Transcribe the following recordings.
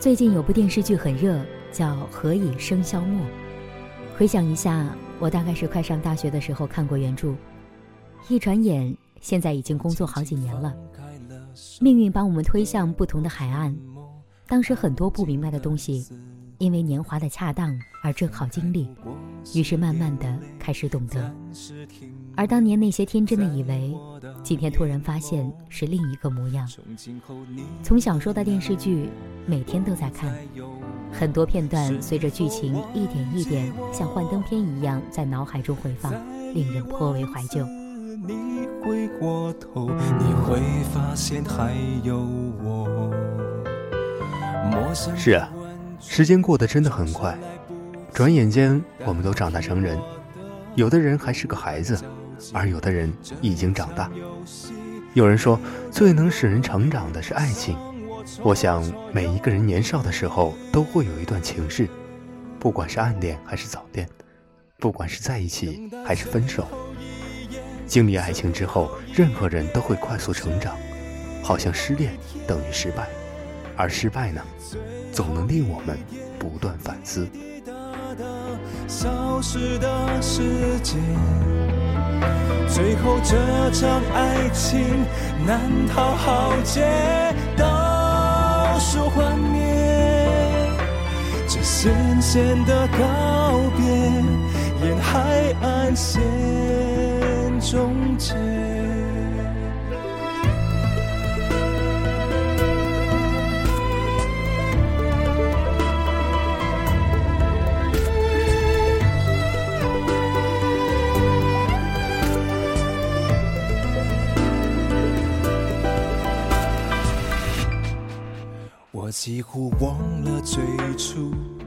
最近有部电视剧很热，叫《何以笙箫默》。回想一下，我大概是快上大学的时候看过原著，一转眼，现在已经工作好几年了。命运把我们推向不同的海岸，当时很多不明白的东西。因为年华的恰当而正好经历，于是慢慢的开始懂得。而当年那些天真的以为，今天突然发现是另一个模样。从小说到电视剧，每天都在看，很多片段随着剧情一点一点像幻灯片一样在脑海中回放，令人颇为怀旧。你回过头，你会发现还有我。是啊。时间过得真的很快，转眼间我们都长大成人，有的人还是个孩子，而有的人已经长大。有人说，最能使人成长的是爱情。我想，每一个人年少的时候都会有一段情事，不管是暗恋还是早恋，不管是在一起还是分手。经历爱情之后，任何人都会快速成长，好像失恋等于失败，而失败呢？总能令我们不断反思。消失的世界，最后这场爱情难逃浩劫，深深的告别，沿海岸线终结。我几乎忘了最初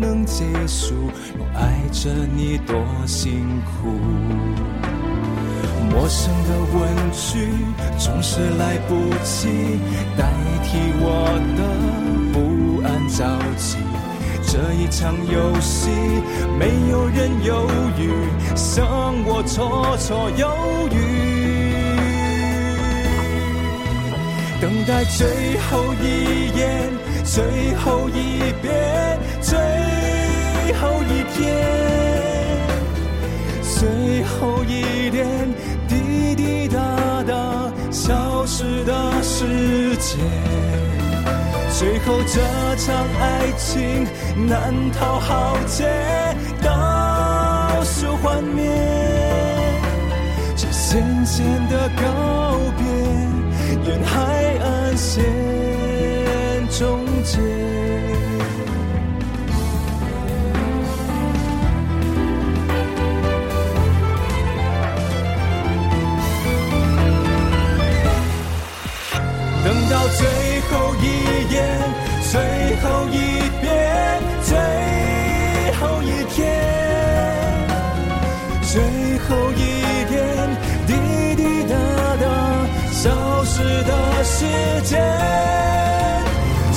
能结束，又爱着你多辛苦。陌生的问句总是来不及代替我的不安着急。这一场游戏，没有人犹豫，剩我绰绰有余。等待最后一眼，最后一遍，最。后一天，最后一点，滴滴答答，消失的时间。最后这场爱情难逃浩劫，倒数幻灭，这咸咸的告别，沿海岸线终等到。最后一眼，最后一遍，最后一天，最后一点，滴滴答答，消失的时间。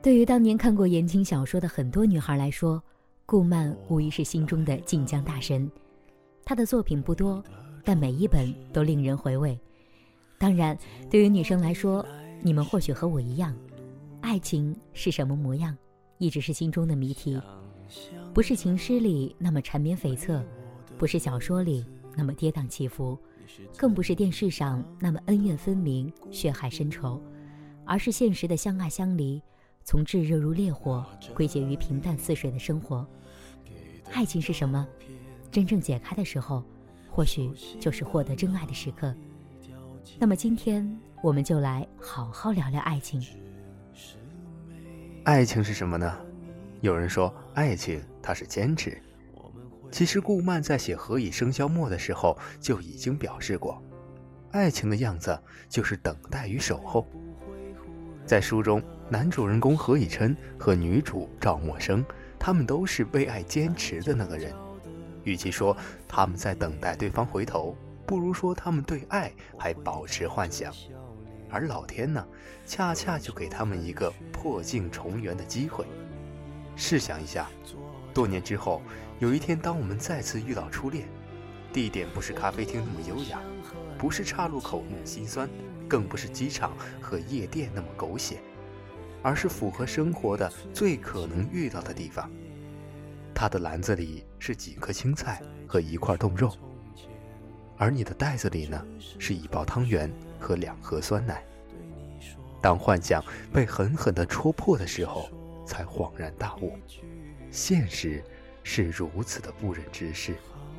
对于当年看过言情小说的很多女孩来说，顾漫无疑是心中的晋江大神。她的作品不多，但每一本都令人回味。当然，对于女生来说，你们或许和我一样，爱情是什么模样，一直是心中的谜题。不是情诗里那么缠绵悱恻，不是小说里那么跌宕起伏，更不是电视上那么恩怨分明、血海深仇，而是现实的相爱相离，从炙热如烈火归结于平淡似水的生活。爱情是什么？真正解开的时候，或许就是获得真爱的时刻。那么今天我们就来好好聊聊爱情。爱情是什么呢？有人说，爱情它是坚持。其实顾漫在写《何以笙箫默》的时候就已经表示过，爱情的样子就是等待与守候。在书中，男主人公何以琛和女主赵默笙，他们都是为爱坚持的那个人。与其说他们在等待对方回头，不如说他们对爱还保持幻想。而老天呢，恰恰就给他们一个破镜重圆的机会。试想一下，多年之后，有一天，当我们再次遇到初恋，地点不是咖啡厅那么优雅，不是岔路口那么心酸，更不是机场和夜店那么狗血，而是符合生活的最可能遇到的地方。他的篮子里是几颗青菜和一块冻肉，而你的袋子里呢，是一包汤圆和两盒酸奶。当幻想被狠狠地戳破的时候，才恍然大悟，现实是如此的不忍直视，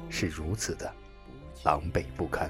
是如此的狼狈不堪。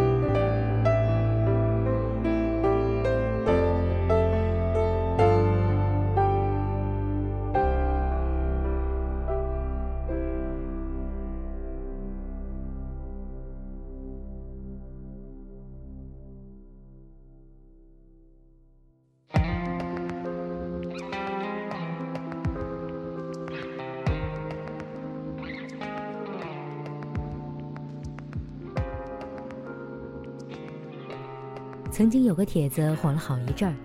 曾经有个帖子火了好一阵儿，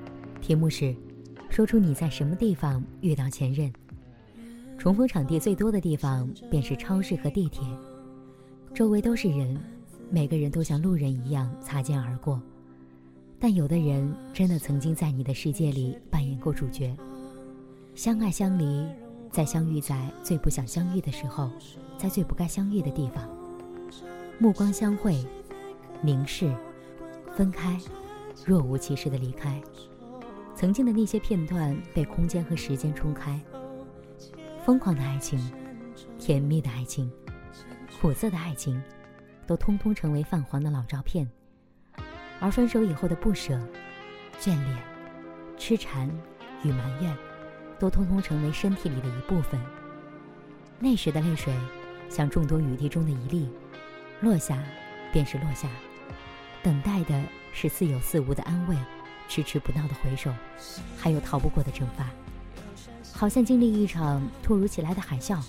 题目是“说出你在什么地方遇到前任”。重逢场地最多的地方便是超市和地铁，周围都是人，每个人都像路人一样擦肩而过。但有的人真的曾经在你的世界里扮演过主角，相爱相离，在相遇在最不想相遇的时候，在最不该相遇的地方，目光相会，凝视。分开，若无其事的离开。曾经的那些片段被空间和时间冲开。疯狂的爱情，甜蜜的爱情，苦涩的爱情，都通通成为泛黄的老照片。而分手以后的不舍、眷恋、痴缠与埋怨，都通通成为身体里的一部分。那时的泪水，像众多雨滴中的一粒，落下，便是落下。等待的是似有似无的安慰，迟迟不到的回首，还有逃不过的惩罚。好像经历一场突如其来的海啸，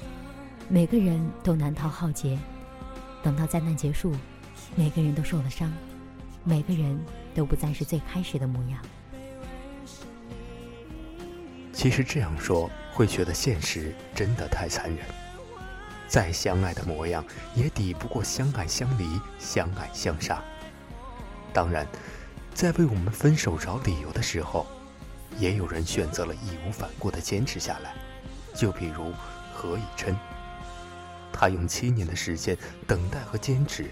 每个人都难逃浩劫。等到灾难结束，每个人都受了伤，每个人都不再是最开始的模样。其实这样说，会觉得现实真的太残忍。再相爱的模样，也抵不过相爱相离、相爱相杀。当然，在为我们分手找理由的时候，也有人选择了义无反顾地坚持下来。就比如何以琛，他用七年的时间等待和坚持。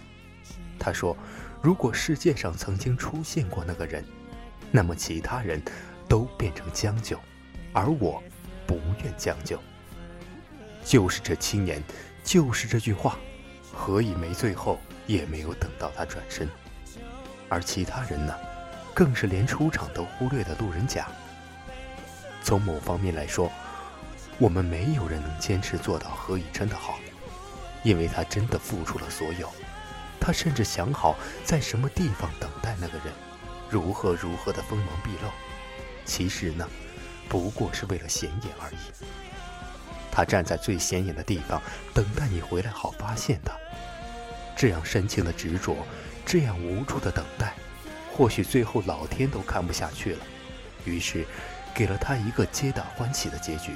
他说：“如果世界上曾经出现过那个人，那么其他人都变成将就，而我不愿将就。”就是这七年，就是这句话，何以梅最后也没有等到他转身，而其他人呢，更是连出场都忽略的路人甲。从某方面来说，我们没有人能坚持做到何以琛的好，因为他真的付出了所有，他甚至想好在什么地方等待那个人，如何如何的锋芒毕露，其实呢，不过是为了显眼而已。他站在最显眼的地方，等待你回来，好发现他。这样深情的执着，这样无助的等待，或许最后老天都看不下去了，于是，给了他一个皆大欢喜的结局。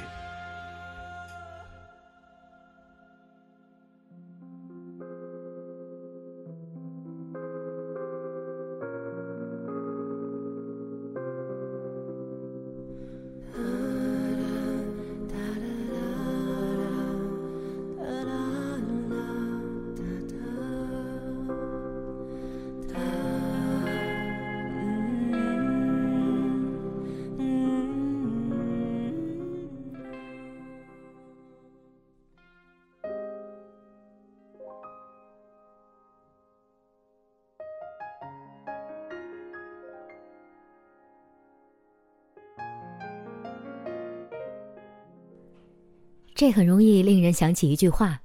这很容易令人想起一句话：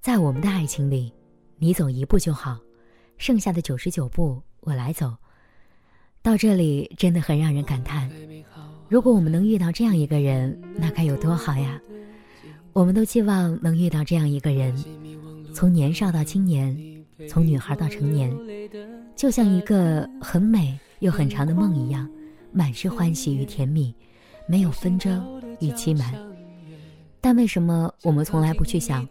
在我们的爱情里，你走一步就好，剩下的九十九步我来走。到这里真的很让人感叹。如果我们能遇到这样一个人，那该有多好呀！我们都期望能遇到这样一个人，从年少到青年，从女孩到成年，就像一个很美又很长的梦一样，满是欢喜与甜蜜，没有纷争与欺瞒。但为什么我们从来不去想，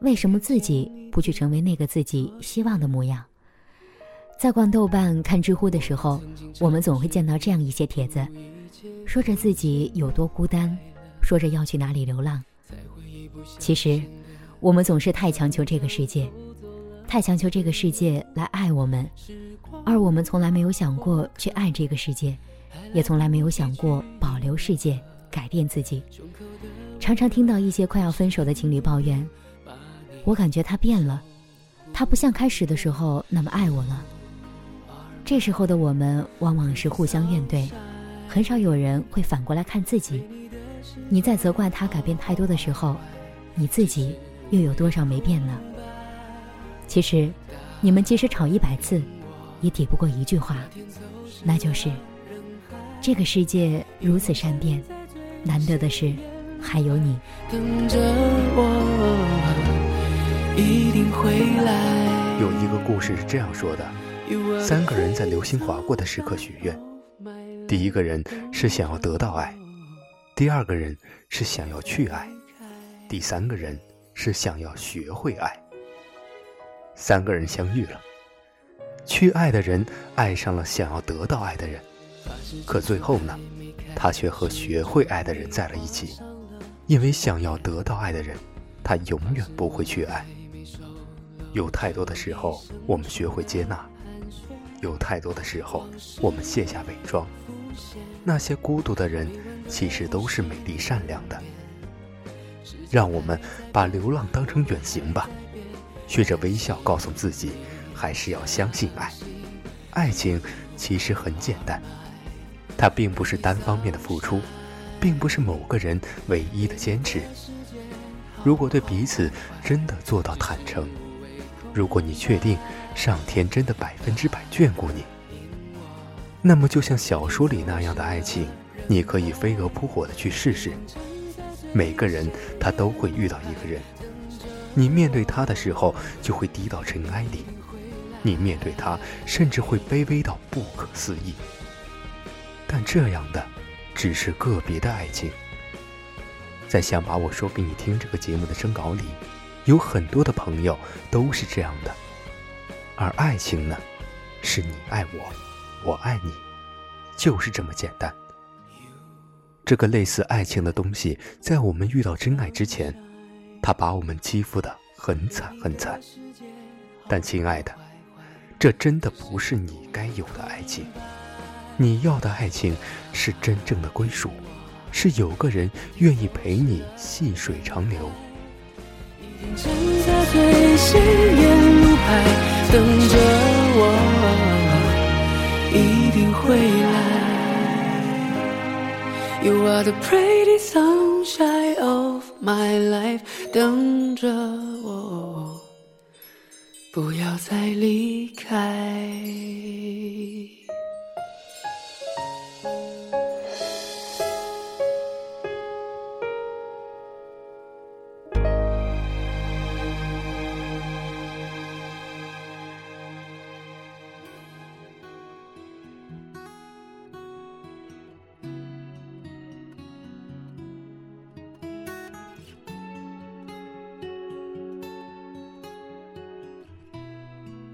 为什么自己不去成为那个自己希望的模样？在逛豆瓣、看知乎的时候，我们总会见到这样一些帖子，说着自己有多孤单，说着要去哪里流浪。其实，我们总是太强求这个世界，太强求这个世界来爱我们，而我们从来没有想过去爱这个世界，也从来没有想过保留世界，改变自己。常常听到一些快要分手的情侣抱怨，我感觉他变了，他不像开始的时候那么爱我了。这时候的我们往往是互相怨怼，很少有人会反过来看自己。你在责怪他改变太多的时候，你自己又有多少没变呢？其实，你们即使吵一百次，也抵不过一句话，那就是：这个世界如此善变，难得的是。还有你。等着我一定会来。有一个故事是这样说的。三个人在流星划过的时刻许愿。第一个人是想要得到爱。第二个人是想要去爱。第三个人是想要学会爱。三个人相遇了。去爱的人爱上了想要得到爱的人。可最后呢他却和学会爱的人在了一起。因为想要得到爱的人，他永远不会去爱。有太多的时候，我们学会接纳；有太多的时候，我们卸下伪装。那些孤独的人，其实都是美丽善良的。让我们把流浪当成远行吧，学着微笑，告诉自己，还是要相信爱。爱情其实很简单，它并不是单方面的付出。并不是某个人唯一的坚持。如果对彼此真的做到坦诚，如果你确定上天真的百分之百眷顾你，那么就像小说里那样的爱情，你可以飞蛾扑火的去试试。每个人他都会遇到一个人，你面对他的时候就会低到尘埃里，你面对他甚至会卑微到不可思议。但这样的只是个别的爱情。在想把我说给你听这个节目的征稿里，有很多的朋友都是这样的。而爱情呢，是你爱我，我爱你，就是这么简单。这个类似爱情的东西，在我们遇到真爱之前，它把我们欺负的很惨很惨。但亲爱的，这真的不是你该有的爱情。你要的爱情是真正的归属。是有个人愿意陪你细水长流。站在最显眼路牌等着我，一定会来。You are the pretty sunshine of my life，等着我，不要再离开。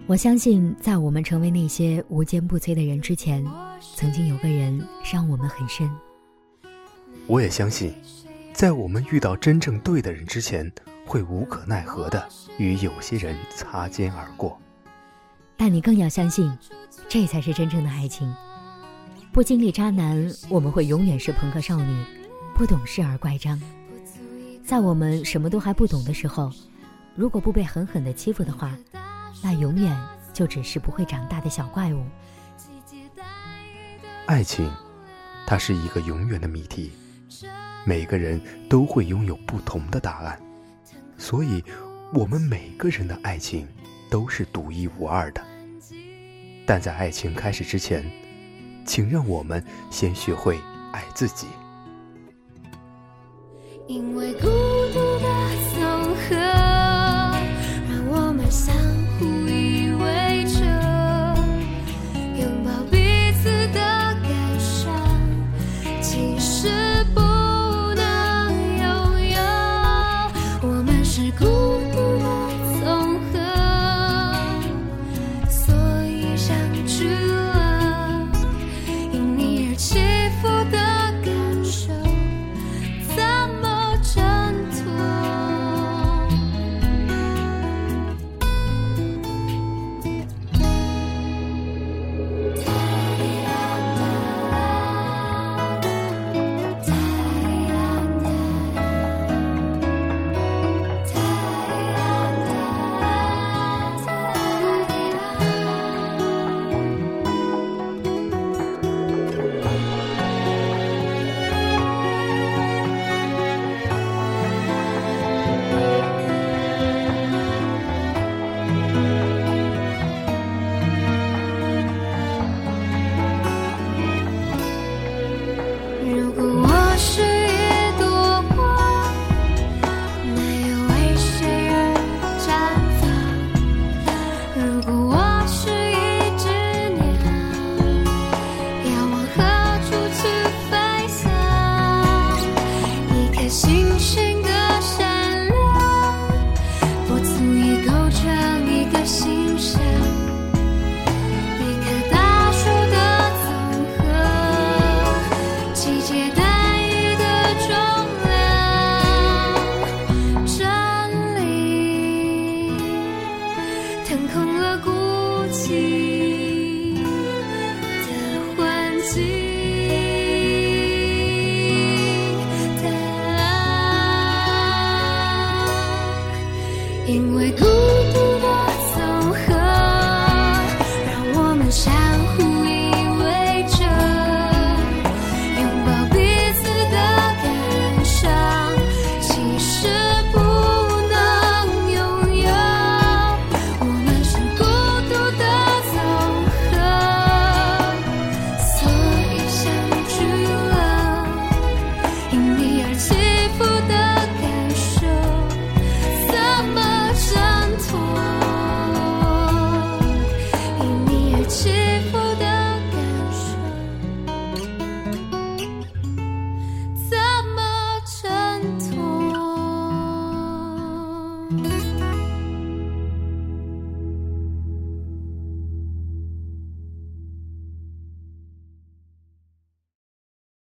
我相信，在我们成为那些无坚不摧的人之前，曾经有个人伤我们很深。我也相信，在我们遇到真正对的人之前，会无可奈何的与有些人擦肩而过。但你更要相信，这才是真正的爱情。不经历渣男，我们会永远是朋克少女，不懂事而乖张。在我们什么都还不懂的时候，如果不被狠狠的欺负的话。那永远就只是不会长大的小怪物。爱情，它是一个永远的谜题，每个人都会拥有不同的答案，所以，我们每个人的爱情都是独一无二的。但在爱情开始之前，请让我们先学会爱自己。因为